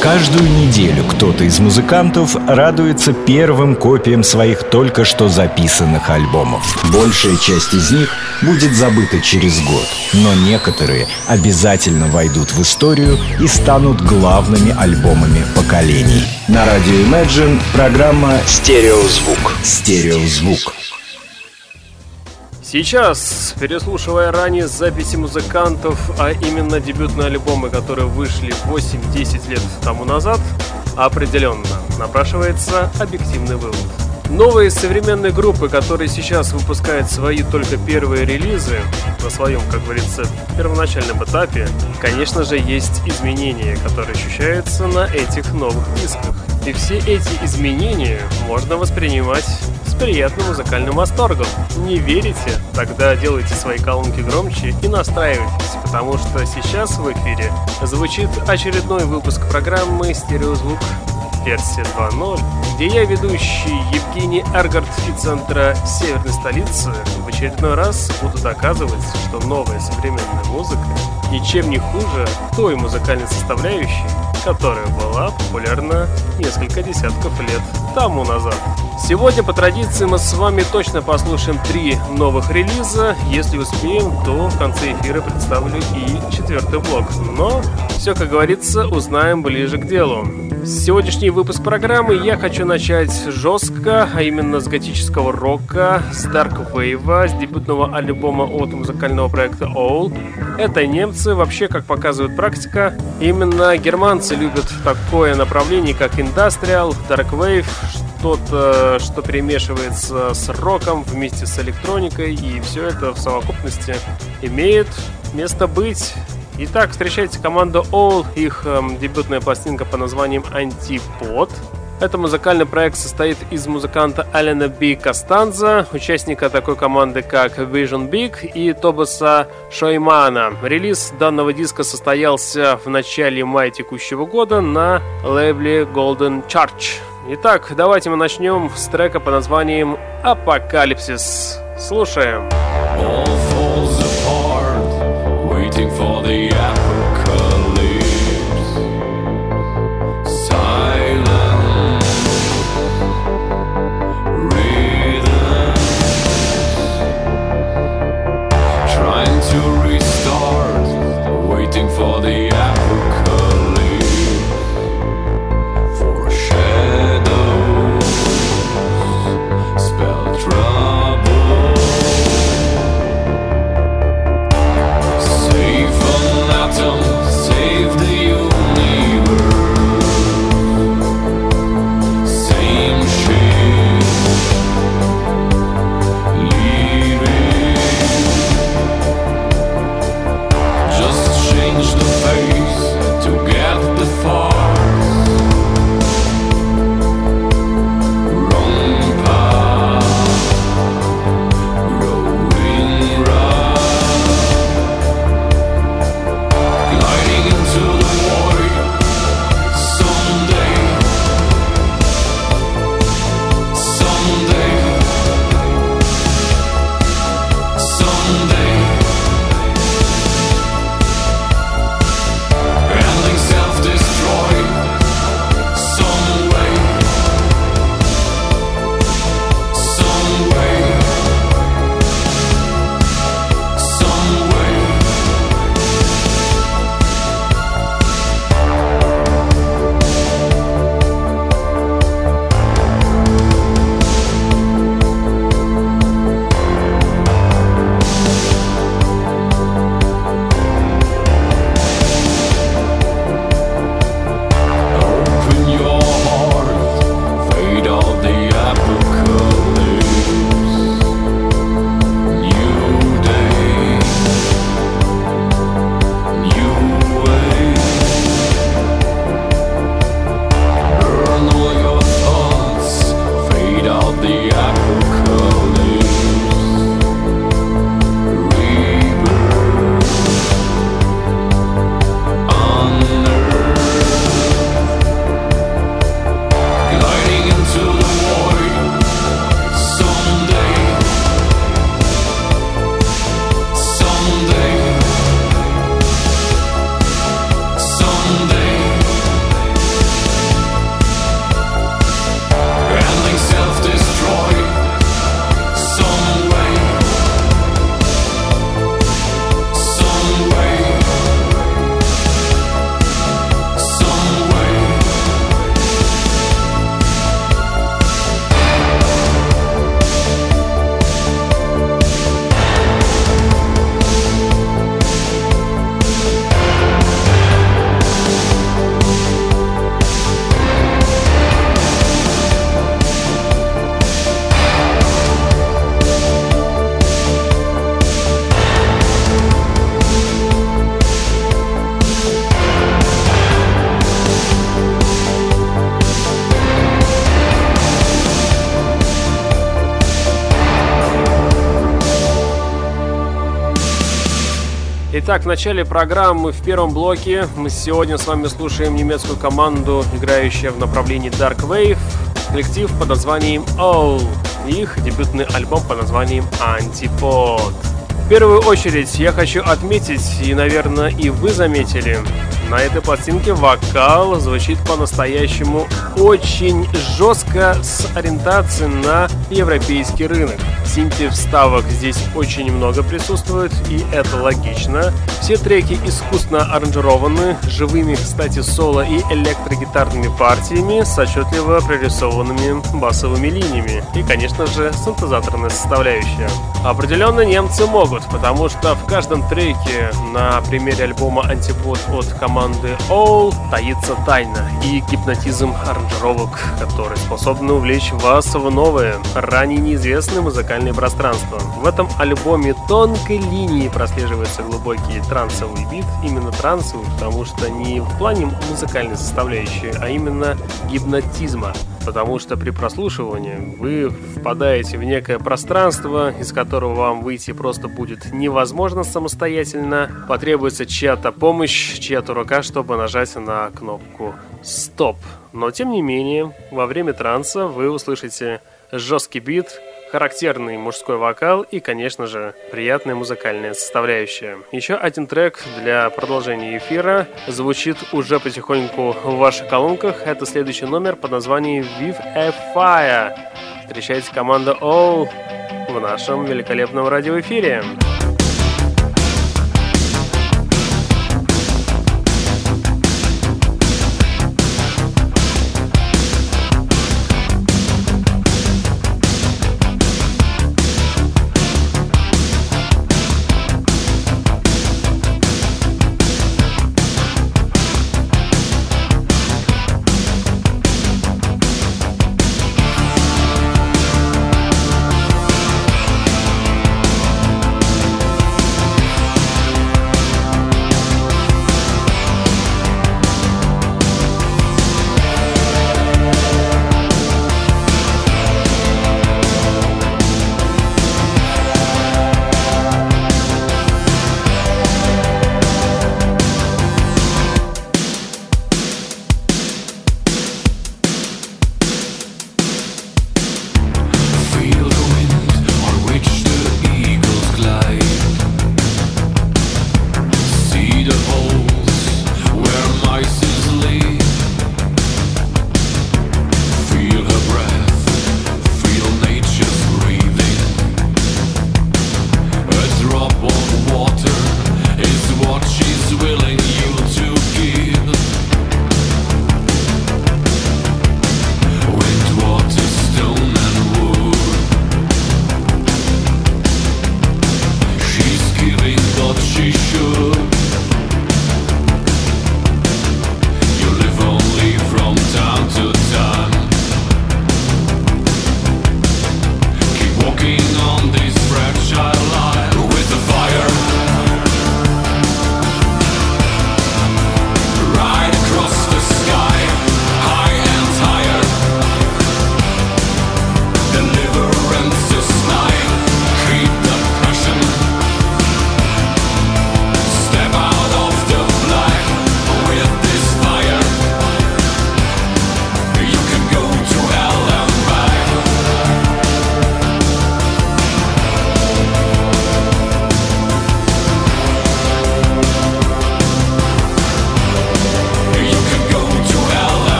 Каждую неделю кто-то из музыкантов радуется первым копиям своих только что записанных альбомов. Большая часть из них будет забыта через год, но некоторые обязательно войдут в историю и станут главными альбомами поколений. На радио Imagine программа «Стереозвук». «Стереозвук». Сейчас, переслушивая ранее записи музыкантов, а именно дебютные альбомы, которые вышли 8-10 лет тому назад, определенно напрашивается объективный вывод. Новые современные группы, которые сейчас выпускают свои только первые релизы на своем, как говорится, первоначальном этапе, конечно же, есть изменения, которые ощущаются на этих новых дисках. И все эти изменения можно воспринимать приятным музыкальным восторгом. Не верите? Тогда делайте свои колонки громче и настраивайтесь, потому что сейчас в эфире звучит очередной выпуск программы «Стереозвук» версия 2.0, где я, ведущий Евгений Эргард центра северной столицы, в очередной раз буду доказывать, что новая современная музыка ничем не хуже той музыкальной составляющей, которая была популярна несколько десятков лет тому назад. Сегодня по традиции мы с вами точно послушаем три новых релиза. Если успеем, то в конце эфира представлю и четвертый блок. Но все, как говорится, узнаем ближе к делу. Сегодняшний выпуск программы я хочу начать жестко, а именно с готического рока, с Wave, с дебютного альбома от музыкального проекта All. Это немцы, вообще, как показывает практика, именно германцы любят такое направление, как Dark Wave, что-то, что перемешивается с роком вместе с электроникой, и все это в совокупности имеет место быть. Итак, встречайте команду All, их эм, дебютная пластинка по названием Антипод. Это музыкальный проект состоит из музыканта Алена Би Кастанза, участника такой команды, как Vision Big и Тобаса Шоймана. Релиз данного диска состоялся в начале мая текущего года на лейбле Golden Church. Итак, давайте мы начнем с трека по названием «Апокалипсис». Слушаем. All falls apart, waiting for the Итак, в начале программы в первом блоке мы сегодня с вами слушаем немецкую команду, играющую в направлении Dark Wave, коллектив под названием All, их дебютный альбом под названием Antipod. В первую очередь я хочу отметить, и, наверное, и вы заметили, на этой пластинке вокал звучит по-настоящему очень жестко с ориентацией на европейский рынок. Синти вставок здесь очень много присутствует, и это логично. Все треки искусственно аранжированы, живыми, кстати, соло и электрогитарными партиями с отчетливо прорисованными басовыми линиями. И, конечно же, синтезаторная составляющая. Определенно немцы могут, потому что в каждом треке на примере альбома «Антипод» от команды All таится тайна и гипнотизм аранжировок, которые способны увлечь вас в новое, ранее неизвестное музыкальное пространство. В этом альбоме тонкой линии прослеживается глубокий трансовый бит, именно трансовый, потому что не в плане музыкальной составляющей, а именно гипнотизма потому что при прослушивании вы впадаете в некое пространство, из которого вам выйти просто будет невозможно самостоятельно. Потребуется чья-то помощь, чья-то рука, чтобы нажать на кнопку «Стоп». Но тем не менее, во время транса вы услышите жесткий бит, характерный мужской вокал и, конечно же, приятная музыкальная составляющая. Еще один трек для продолжения эфира звучит уже потихоньку в ваших колонках. Это следующий номер под названием With a Fire. Встречайте команда All в нашем великолепном радиоэфире.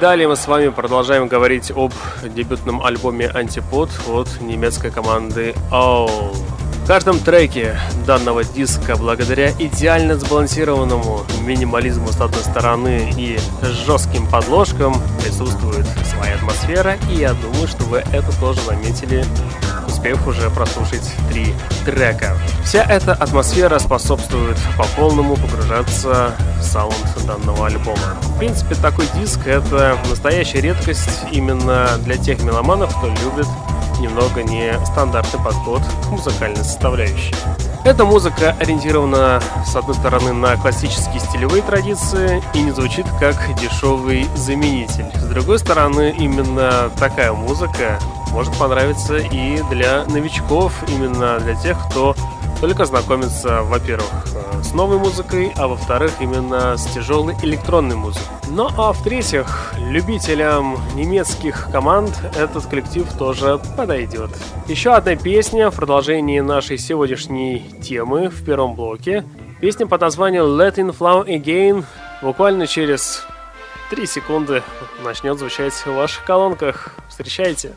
Далее мы с вами продолжаем говорить об дебютном альбоме «Антипод» от немецкой команды All. В каждом треке данного диска, благодаря идеально сбалансированному минимализму с одной стороны и жестким подложкам, присутствует своя атмосфера, и я думаю, что вы это тоже заметили успев уже прослушать три трека. Вся эта атмосфера способствует по полному погружаться в саунд данного альбома. В принципе, такой диск — это настоящая редкость именно для тех меломанов, кто любит немного нестандартный подход к музыкальной составляющей. Эта музыка ориентирована, с одной стороны, на классические стилевые традиции и не звучит как дешевый заменитель. С другой стороны, именно такая музыка может понравиться и для новичков, именно для тех, кто только знакомится, во-первых, э, с новой музыкой, а во-вторых, именно с тяжелой электронной музыкой. Ну а в-третьих, любителям немецких команд этот коллектив тоже подойдет. Еще одна песня в продолжении нашей сегодняшней темы в первом блоке. Песня под названием Let In Flow Again буквально через 3 секунды начнет звучать в ваших колонках. Встречайте!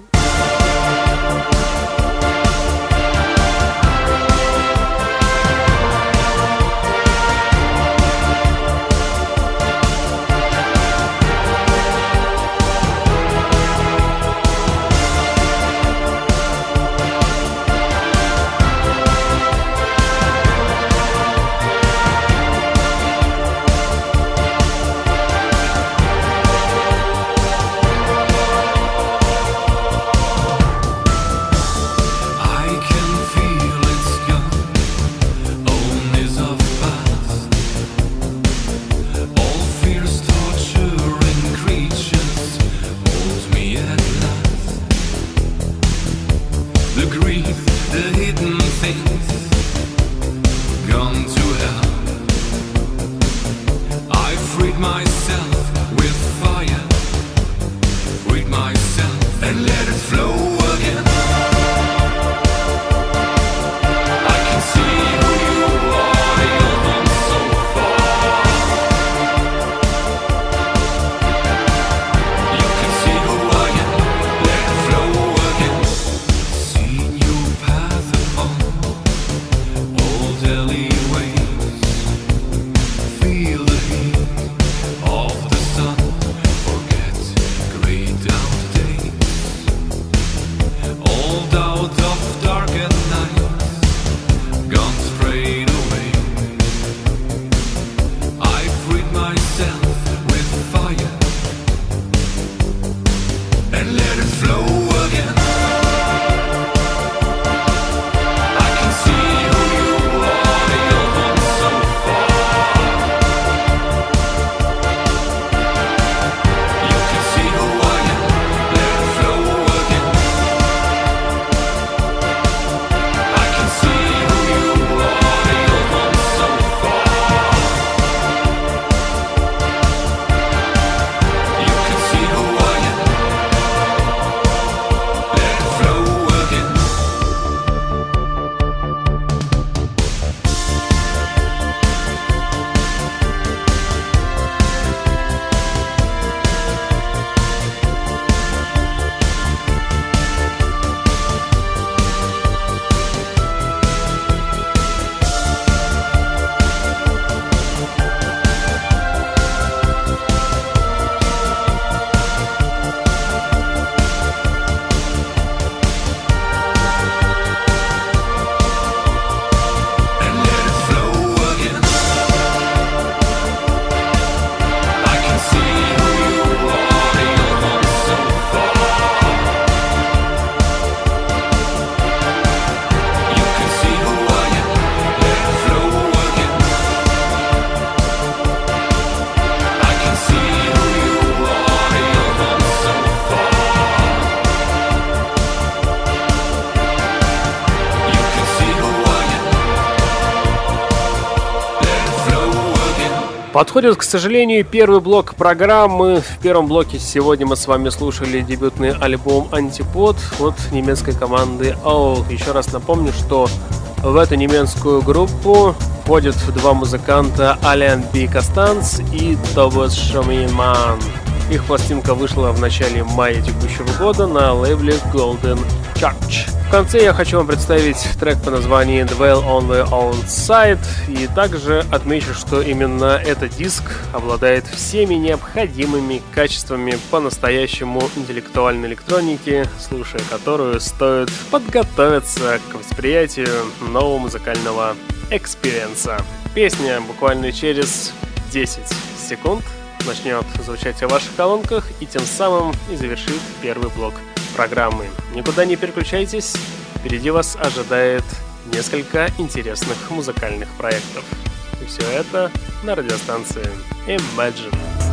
Подходит, к сожалению, первый блок программы. В первом блоке сегодня мы с вами слушали дебютный альбом «Антипод» от немецкой команды Owl. Еще раз напомню, что в эту немецкую группу входят два музыканта Ален Би Костанц и Тобас Шаминман. Их пластинка вышла в начале мая текущего года на лейбле Golden Church. В конце я хочу вам представить трек по названию Dwell on the Own Side и также отмечу, что именно этот диск обладает всеми необходимыми качествами по-настоящему интеллектуальной электроники, слушая которую стоит подготовиться к восприятию нового музыкального experience а. Песня буквально через 10 секунд начнет звучать в ваших колонках и тем самым и завершит первый блок программы. Никуда не переключайтесь, впереди вас ожидает несколько интересных музыкальных проектов. И все это на радиостанции Imagine.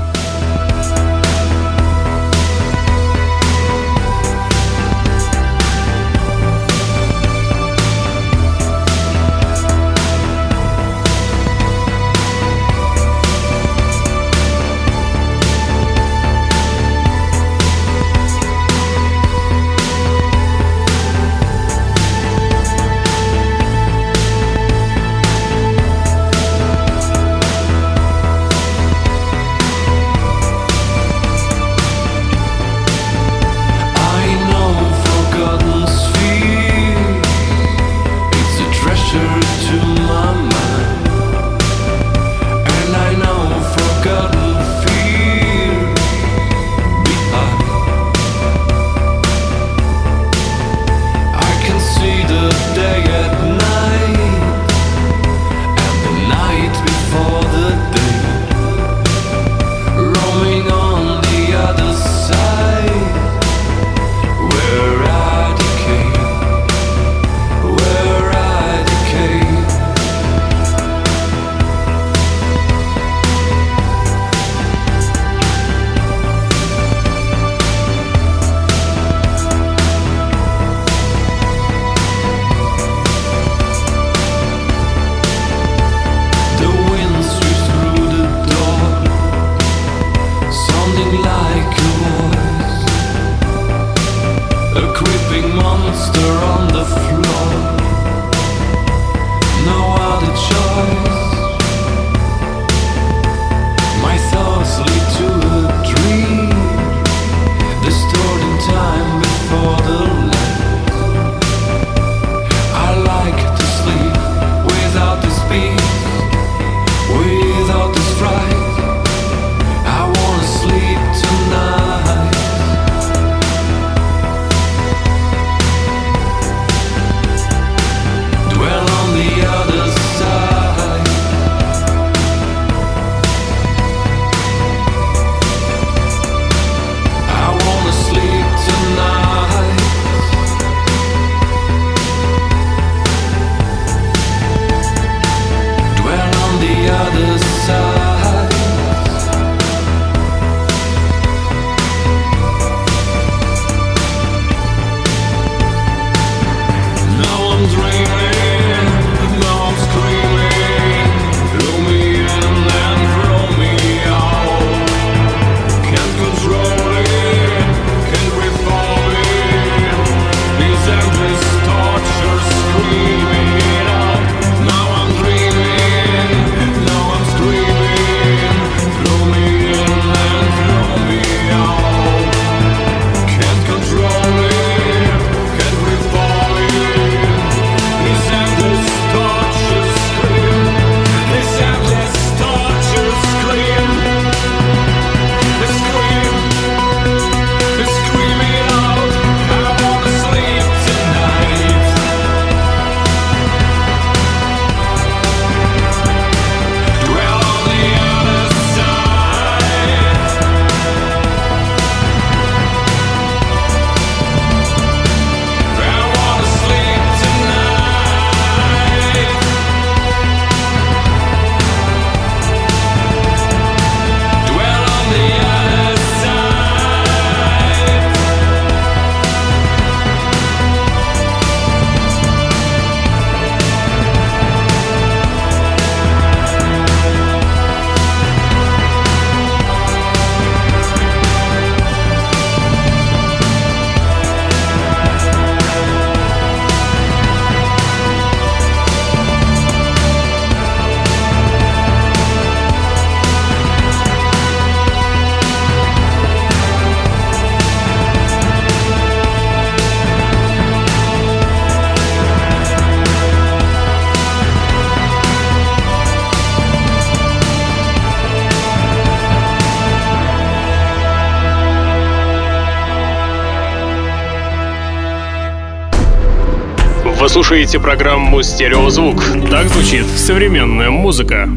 Слушаете программу «Стереозвук». Так звучит современная музыка.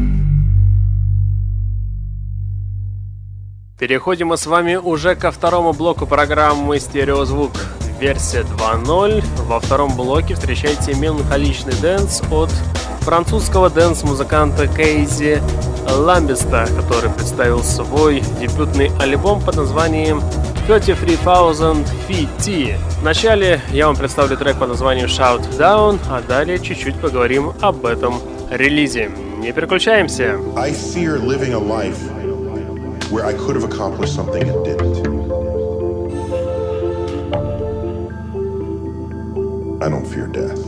Переходим мы с вами уже ко второму блоку программы «Стереозвук». Версия 2.0. Во втором блоке встречайте меланхоличный dance от французского dance-музыканта Kazy Lambist а, который представил свой дебютный альбом под названием 33000 Feet. Вначале я вам представлю трек под названием Shout Down, а далее чуть-чуть поговорим об этом релизе. Не переключаемся. I fear living a life where I could have accomplished something and didn't. I don't fear death.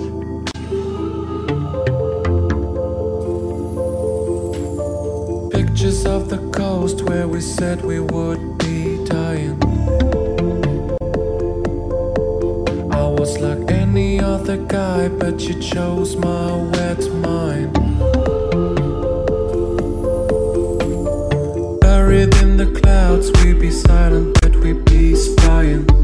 Pictures of the coast where we said we would be dying. Was like any other guy, but you chose my wet mind. Buried in the clouds, we be silent, but we be spying.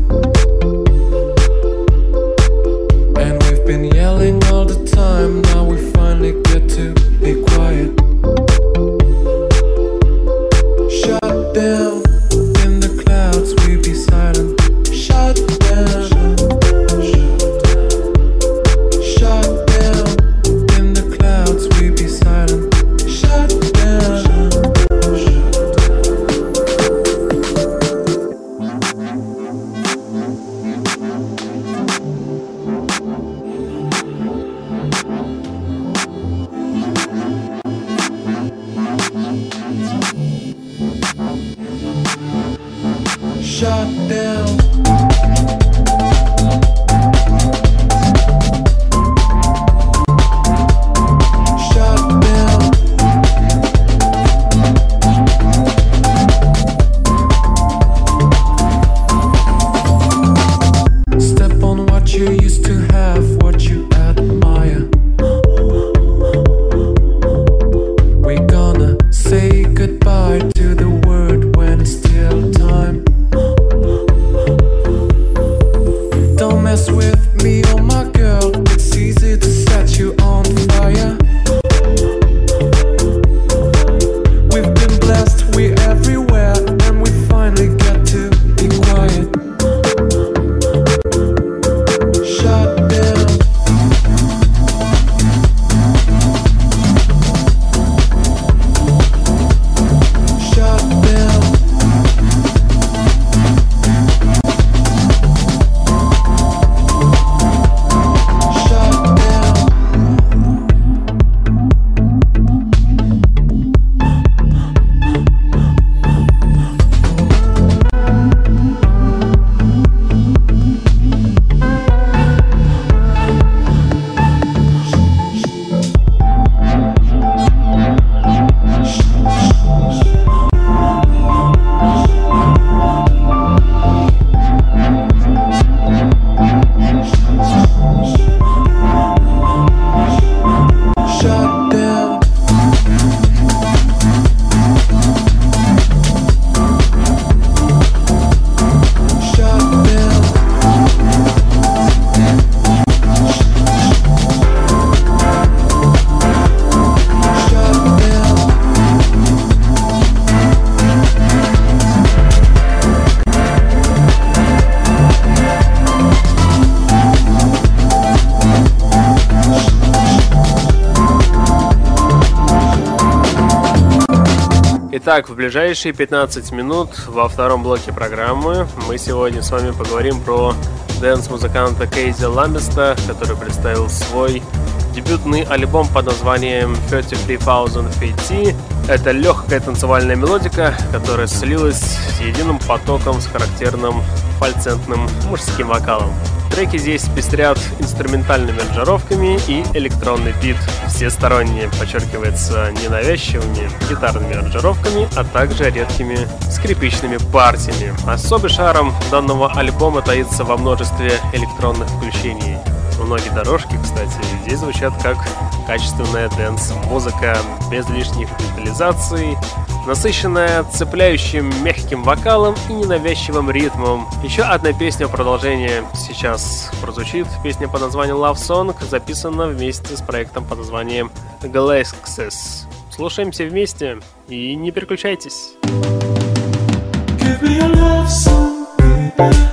Итак, в ближайшие 15 минут во втором блоке программы мы сегодня с вами поговорим про dance-музыканта Kazy Lambist а, который представил свой дебютный альбом под названием 33000 Feet. Это легкая танцевальная мелодика, которая слилась с единым потоком с характерным фальцетным мужским вокалом. Треки здесь пестрят инструментальными аранжировками и электронный бит. Всесторонне подчеркивается ненавязчивыми гитарными аранжировками, а также редкими скрипичными партиями. Особый шарм данного альбома таится во множестве электронных включений. многие дорожки, кстати, здесь звучат как качественная dance-музыка, без лишних детализаций, насыщенная цепляющим мягким вокалом и ненавязчивым ритмом. Еще одна песня в продолжение сейчас прозвучит. Песня под названием Love Song записана вместе с проектом под названием Galaxis. Слушаемся вместе и не переключайтесь. Give me a love song, baby.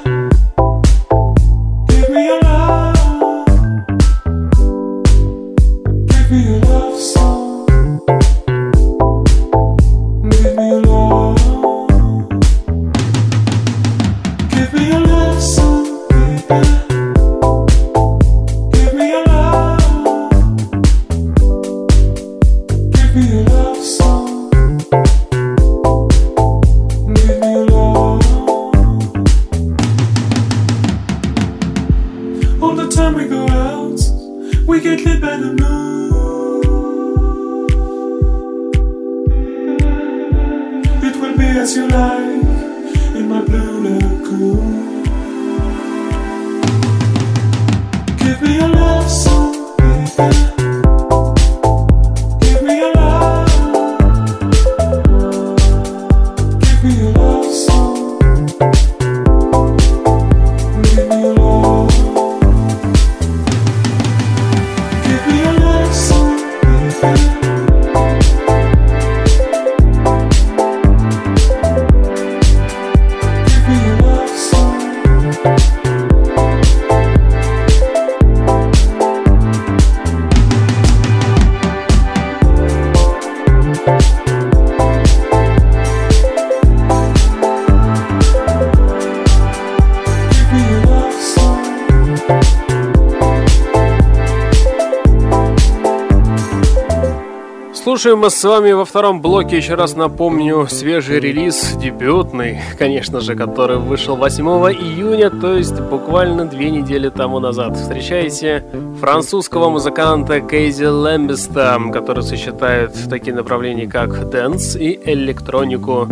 Слушаем мы с вами во втором блоке, еще раз напомню, свежий релиз, дебютный, конечно же, который вышел 8 июня, то есть буквально две недели тому назад. Встречайте французского музыканта Kazy Lambist а, который сочетает такие направления, как dance и электронику.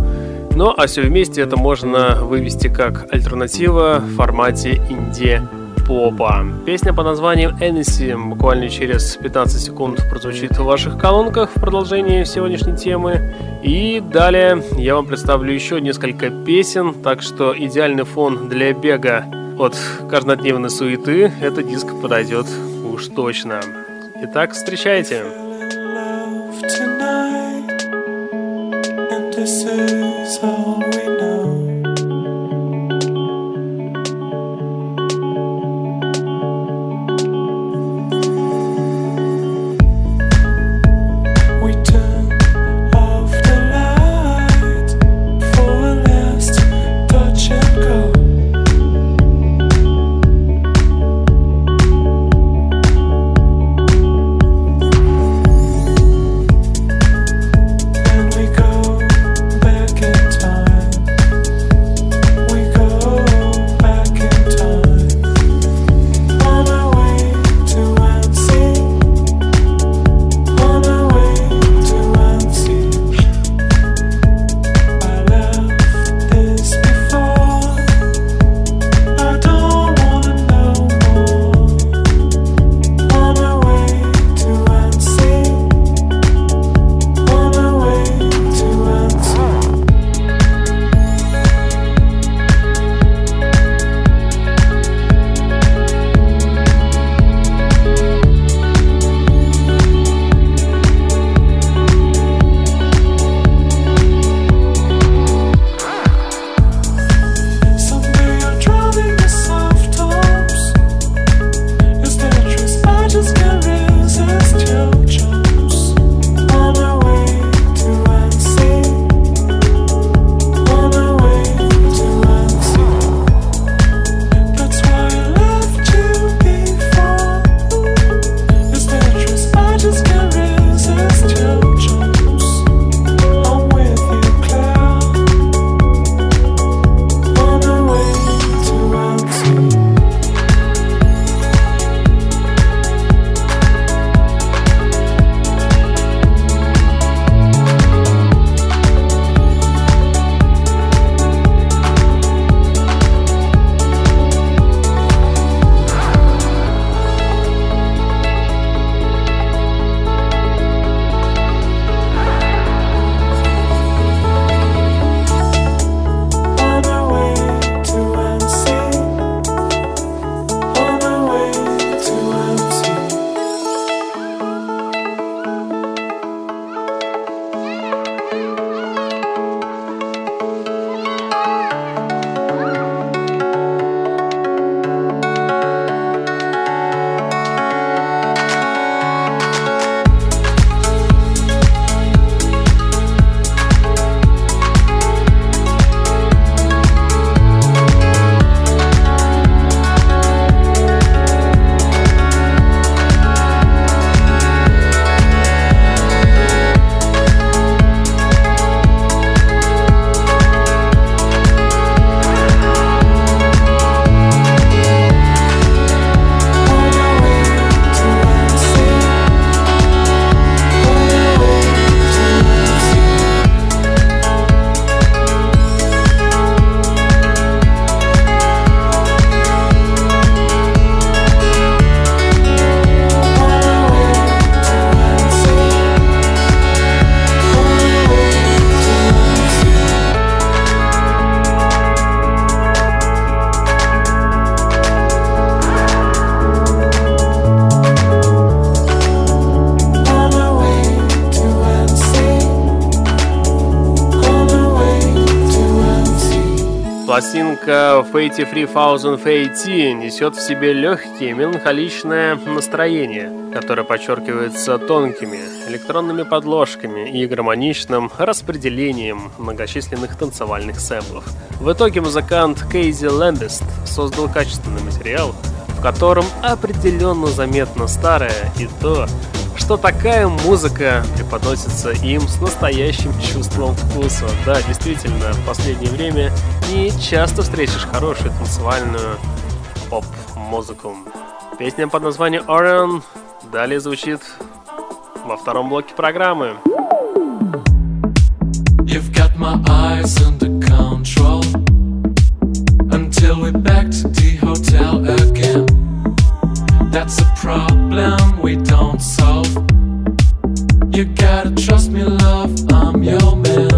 Ну а все вместе это можно вывести как альтернатива в формате инди попа. Песня под названием Annecy буквально через 15 секунд прозвучит в ваших колонках в продолжении сегодняшней темы. И далее я вам представлю еще несколько песен, так что идеальный фон для бега от каждодневной суеты этот диск подойдет уж точно. Итак, встречайте. This Fate 3000 Fate несет в себе легкие меланхоличное настроение, которое подчеркивается тонкими электронными подложками и гармоничным распределением многочисленных танцевальных сэмплов. В итоге музыкант Кейзи Лэмбест создал качественный материал, в котором определенно заметно старое и то, что такая музыка преподносится им с настоящим чувством вкуса. Да, действительно, в последнее время не часто встретишь хорошую танцевальную поп-музыку. Песня под названием Orion далее звучит во втором блоке программы. You've got my eyes under control Until we're back to That's a problem we don't solve. You gotta trust me, love, I'm your man.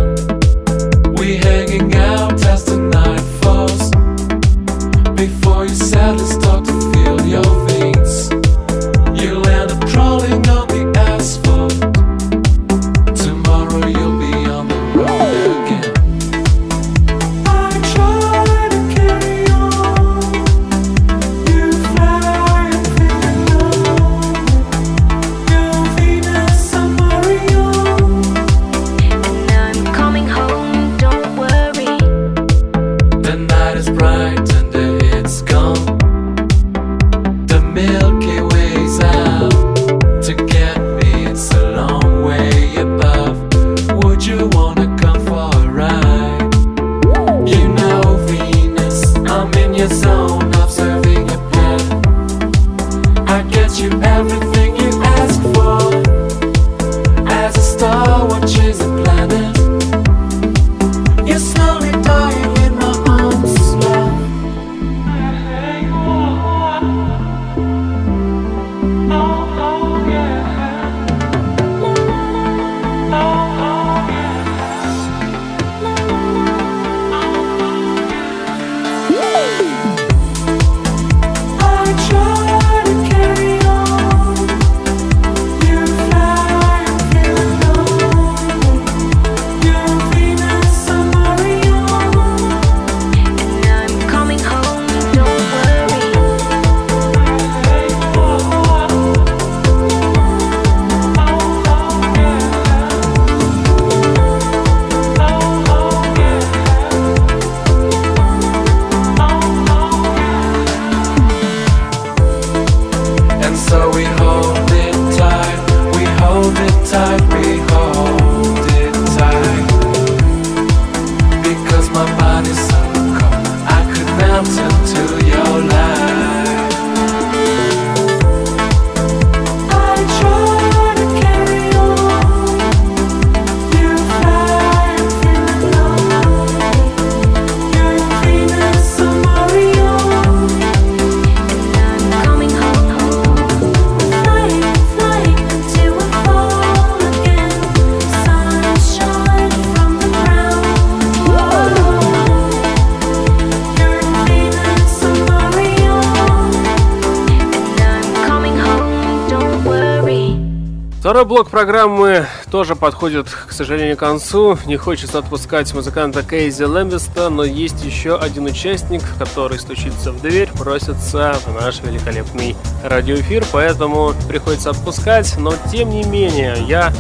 Блок программы тоже подходит, к сожалению, к концу. Не хочется отпускать музыканта Кейзи Лэмбеста, но есть еще один участник, который стучится в дверь, просится в наш великолепный радиоэфир, поэтому приходится отпускать. Но тем не менее, я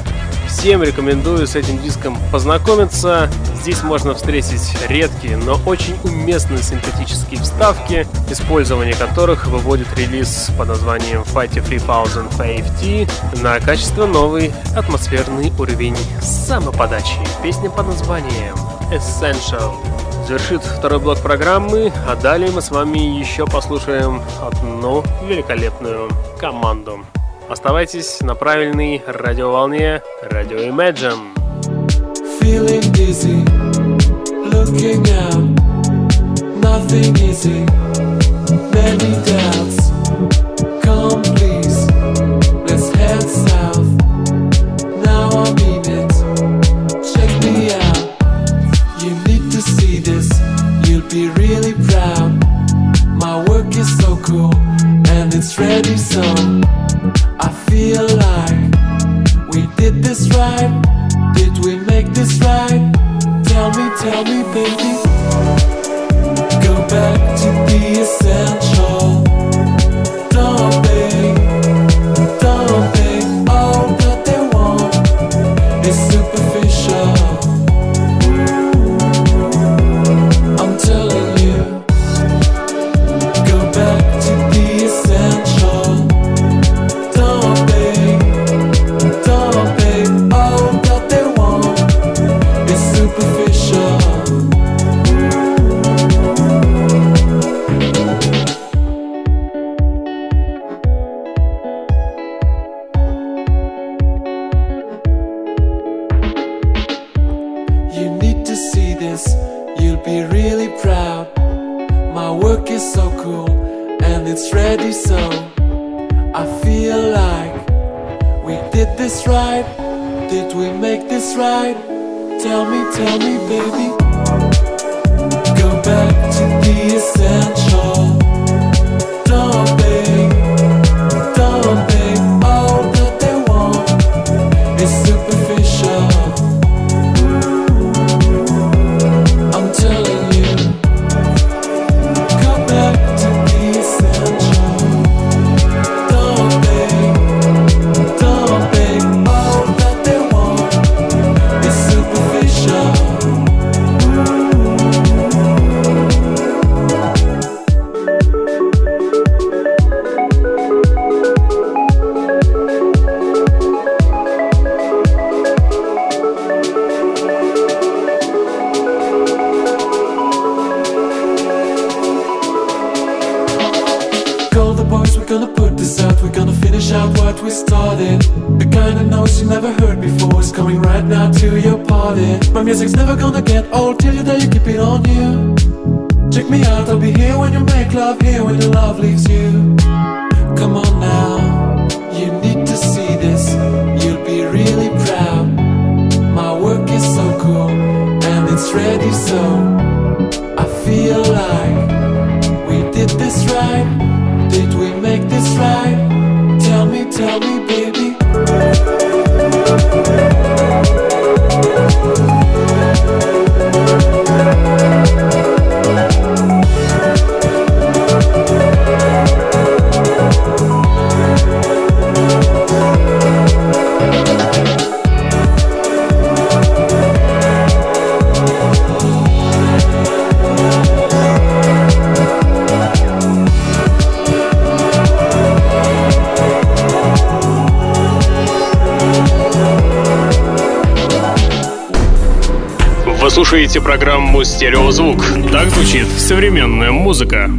всем рекомендую с этим диском познакомиться. Здесь можно встретить редкие, но очень уместные синтетические вставки, использование которых выводит релиз под названием Fighty 3000 FT на качественно атмосферный уровень самоподачи. Песня под названием Essential завершит второй блок программы, а далее мы с вами еще послушаем одну великолепную команду. Оставайтесь на правильной радиоволне Радио Imagine. Looking out, nothing easy, many doubts. it's ready, so I feel like we did this right. Did we make this right? Tell me, tell me, baby. Go back to the essential. The boys, we're gonna put this out. We're gonna finish out what we started. The kind of noise you never heard before is coming right now to your party. My music's never gonna get old till you die, you keep it on you. Check me out, I'll be here when you make love, here when your love leaves you. Come on now, you need to see this. You'll be really proud. My work is so cool, and it's ready so. I feel like we did this right. Did we make this right? Tell me, tell me, baby. Слушаете программу «Стереозвук». Так звучит современная музыка.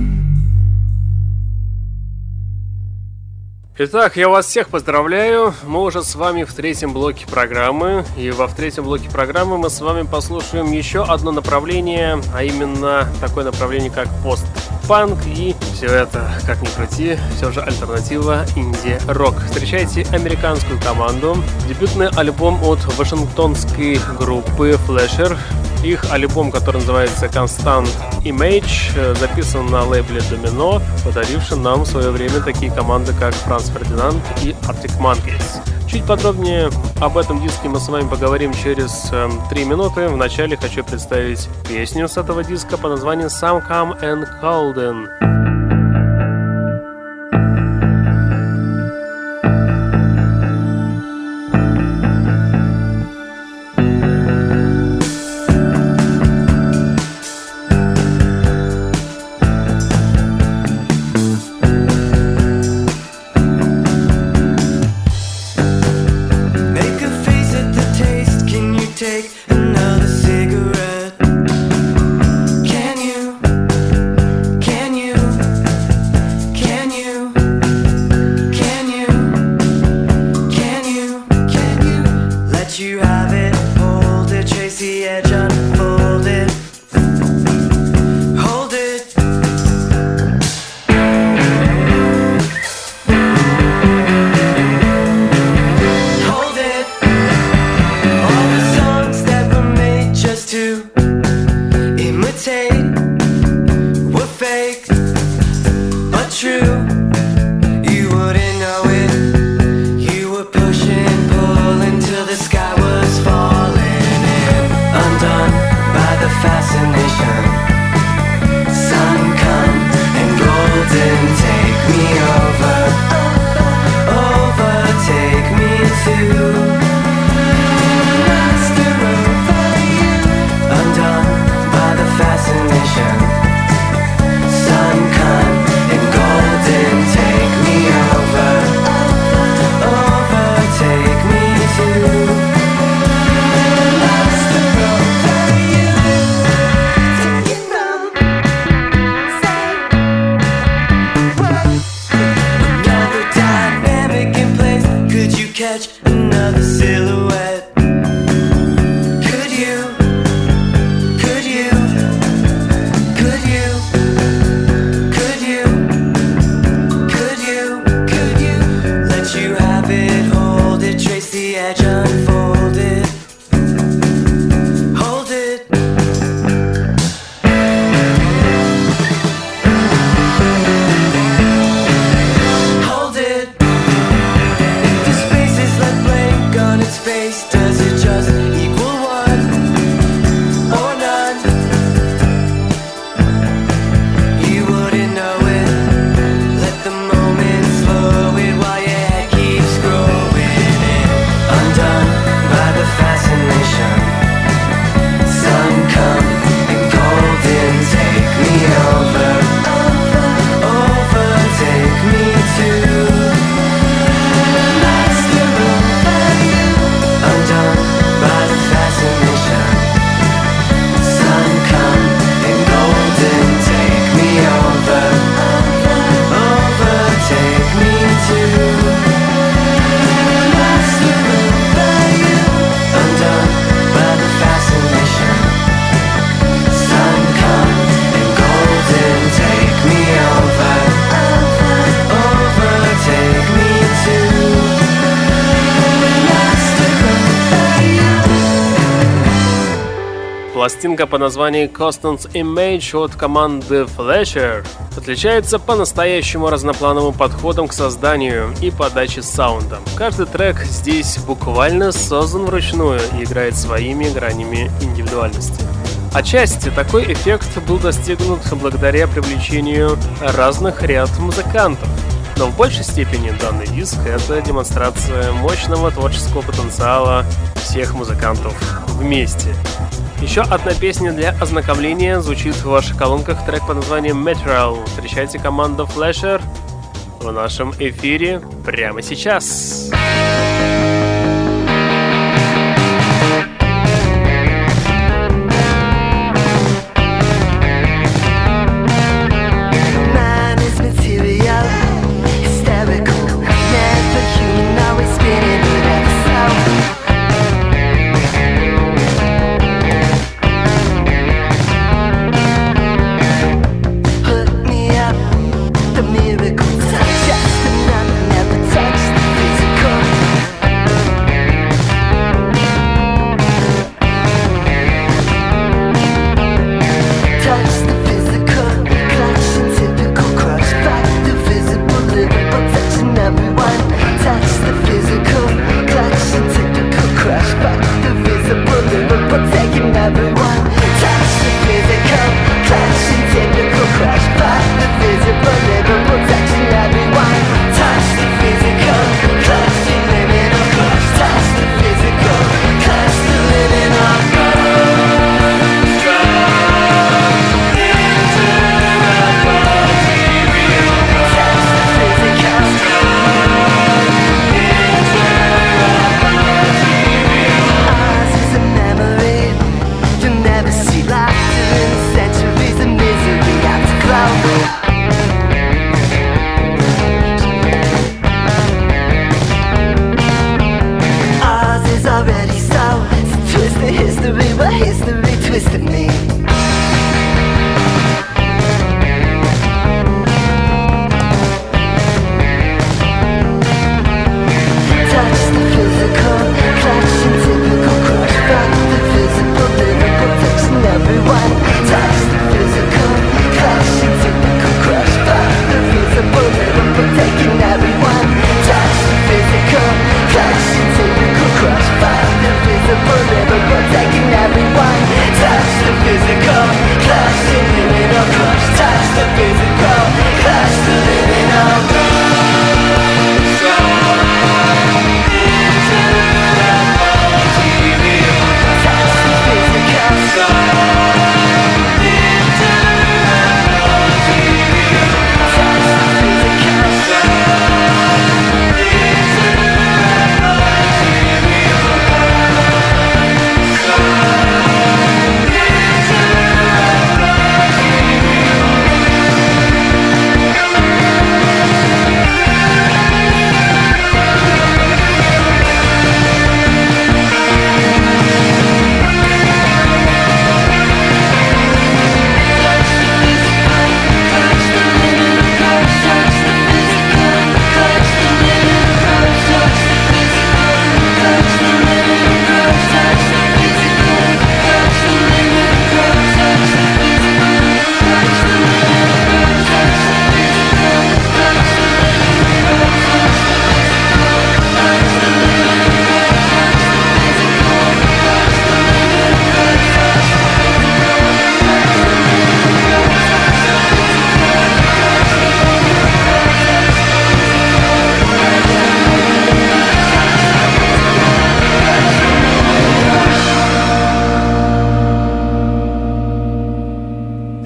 Итак, я вас всех поздравляю. Мы уже с вами в третьем блоке программы. И во в третьем блоке программы мы с вами послушаем еще одно направление, а именно такое направление, как пост-панк. И все это, как ни крути, все же альтернатива инди-рок. Встречайте американскую команду. Дебютный альбом от вашингтонской группы Flasher. Их альбом, который называется Constant Image, э, записан на лейбле Domino, подарившим нам в свое время такие команды, как Франц Фердинанд и Arctic Monkeys. Чуть подробнее об этом диске мы с вами поговорим через э, три минуты. Вначале хочу представить песню с этого диска по названию Some Come and Golden. Пластинка по названию Constant Image от команды Flasher отличается по-настоящему разноплановым подходом к созданию и подаче саунда. Каждый трек здесь буквально создан вручную и играет своими гранями индивидуальности. Отчасти такой эффект был достигнут благодаря привлечению разных ряд музыкантов. Но в большей степени данный диск — это демонстрация мощного творческого потенциала всех музыкантов вместе. Еще одна песня для ознакомления звучит в ваших колонках трек под названием Meteoral. Встречайте команду Flasher в нашем эфире прямо сейчас. Man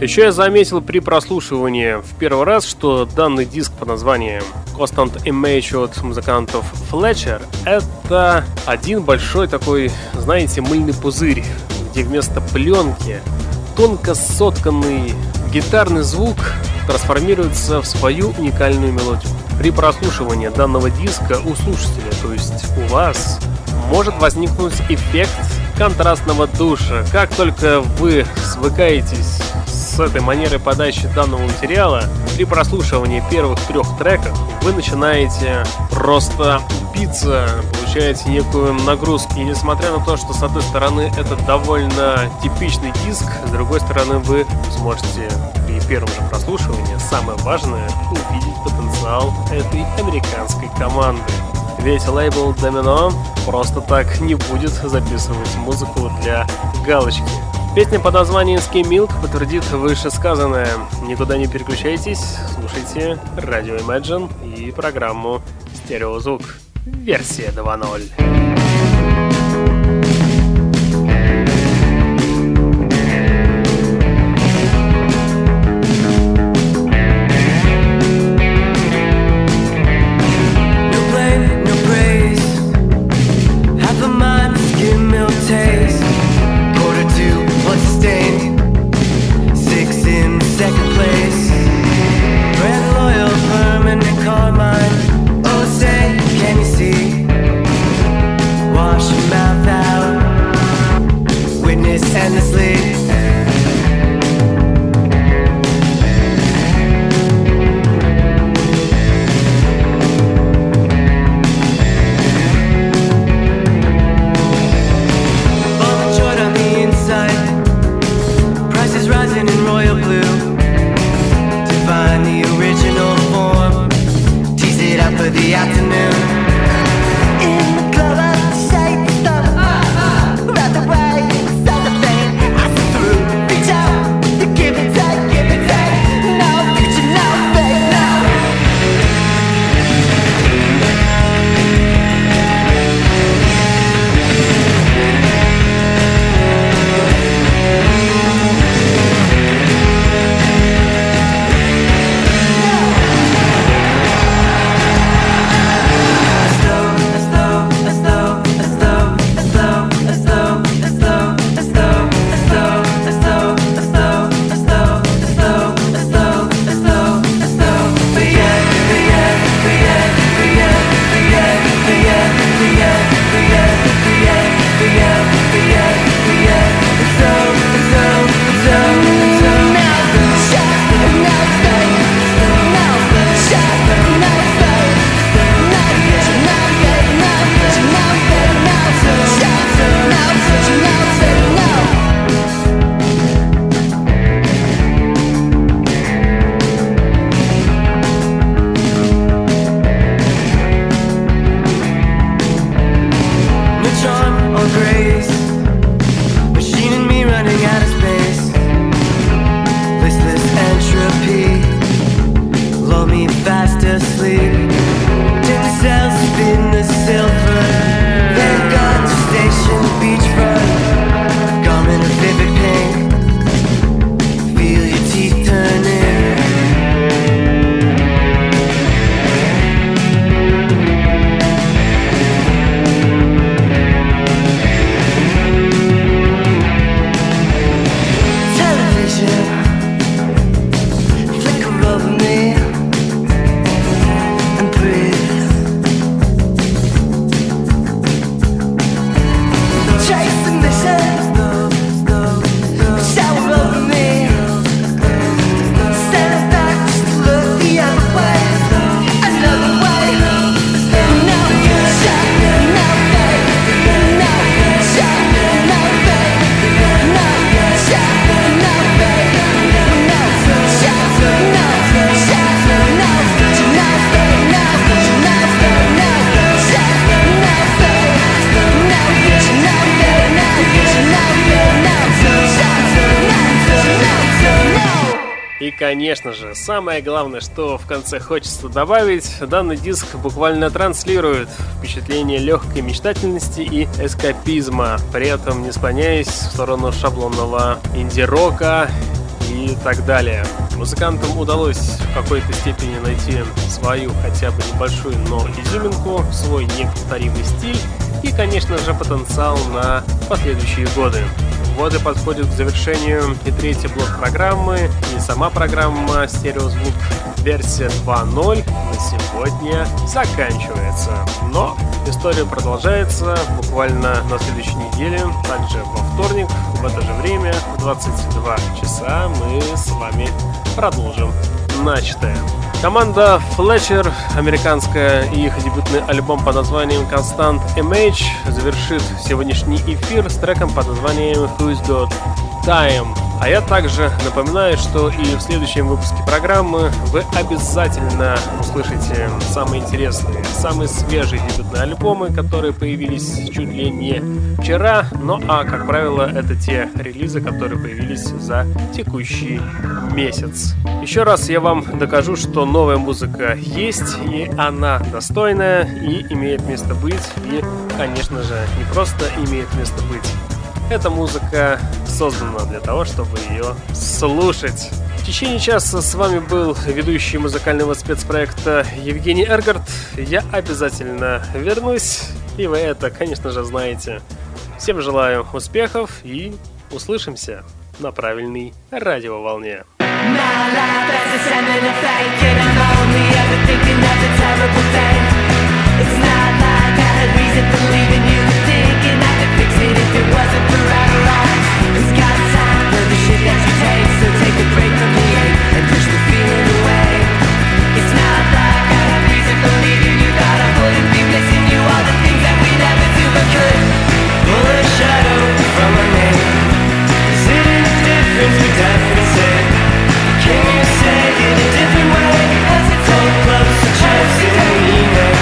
Еще я заметил при прослушивании в первый раз, что данный диск под названием Constant Image от музыкантов Fletcher это один большой такой, знаете, мыльный пузырь, где вместо пленки тонко сотканный гитарный звук трансформируется в свою уникальную мелодию. При прослушивании данного диска у слушателя, то есть у вас, может возникнуть эффект контрастного душа. Как только вы свыкаетесь с этой манерой подачи данного материала, При прослушивании первых трех треков вы начинаете просто биться, получаете некую нагрузку. И несмотря на то, что с одной стороны это довольно типичный диск, с другой стороны вы сможете при первом же прослушивании, самое важное, увидеть потенциал этой американской команды. Ведь лейбл Domino просто так не будет записывать музыку для галочки. Песня под названием Skim Milk подтвердит вышесказанное. Никуда не переключайтесь, слушайте Radio Imagine и программу Стереозвук. Версия 2.0. же, самое главное, что в конце хочется добавить, данный диск буквально транслирует впечатление легкой мечтательности и эскапизма, при этом не склоняясь в сторону шаблонного инди-рока и так далее. Музыкантам удалось в какой-то степени найти свою хотя бы небольшую, но изюминку, свой неповторимый стиль и, конечно же, потенциал на последующие годы. Вот и подходит к завершению и третий блок программы, и сама программа «Стереозвук» версия 2.0 на сегодня заканчивается. Но история продолжается буквально на следующей неделе, также во вторник, в это же время, в 22 часа, мы с вами продолжим начатое. Команда Fletcher, американская, и их дебютный альбом под названием Constant Image завершит сегодняшний эфир с треком под названием Who's Got Time. А я также напоминаю, что и в следующем выпуске программы вы обязательно услышите самые интересные, самые свежие дебютные альбомы, которые появились чуть ли не вчера. Ну а, как правило, это те релизы, которые появились за текущий месяц. Еще раз я вам докажу, что новая музыка есть, и она достойная, и имеет место быть, и, конечно же, не просто имеет место быть, эта музыка создана для того, чтобы ее слушать. В течение часа с вами был ведущий музыкального спецпроекта Евгений Эргард. Я обязательно вернусь, и вы это, конечно же, знаете. Всем желаю успехов и услышимся на правильной радиоволне. My life as a can you say it a different way? As it's all close to chosen meaning Pull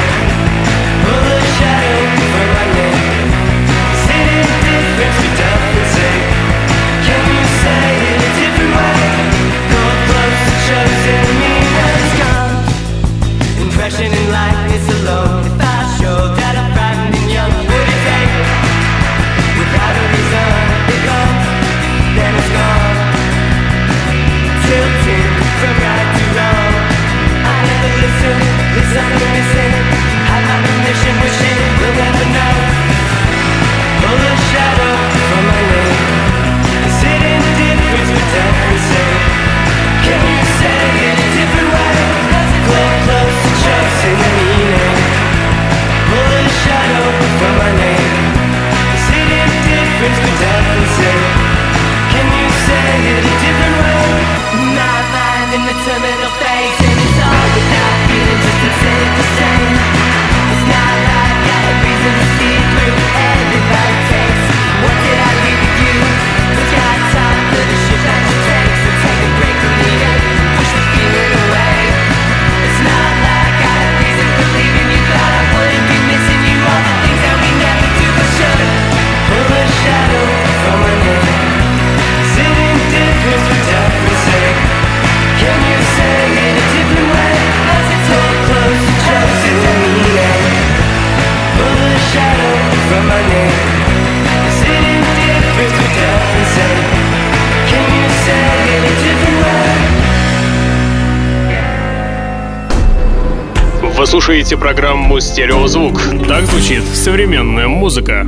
«Стереозвук». Так звучит современная музыка.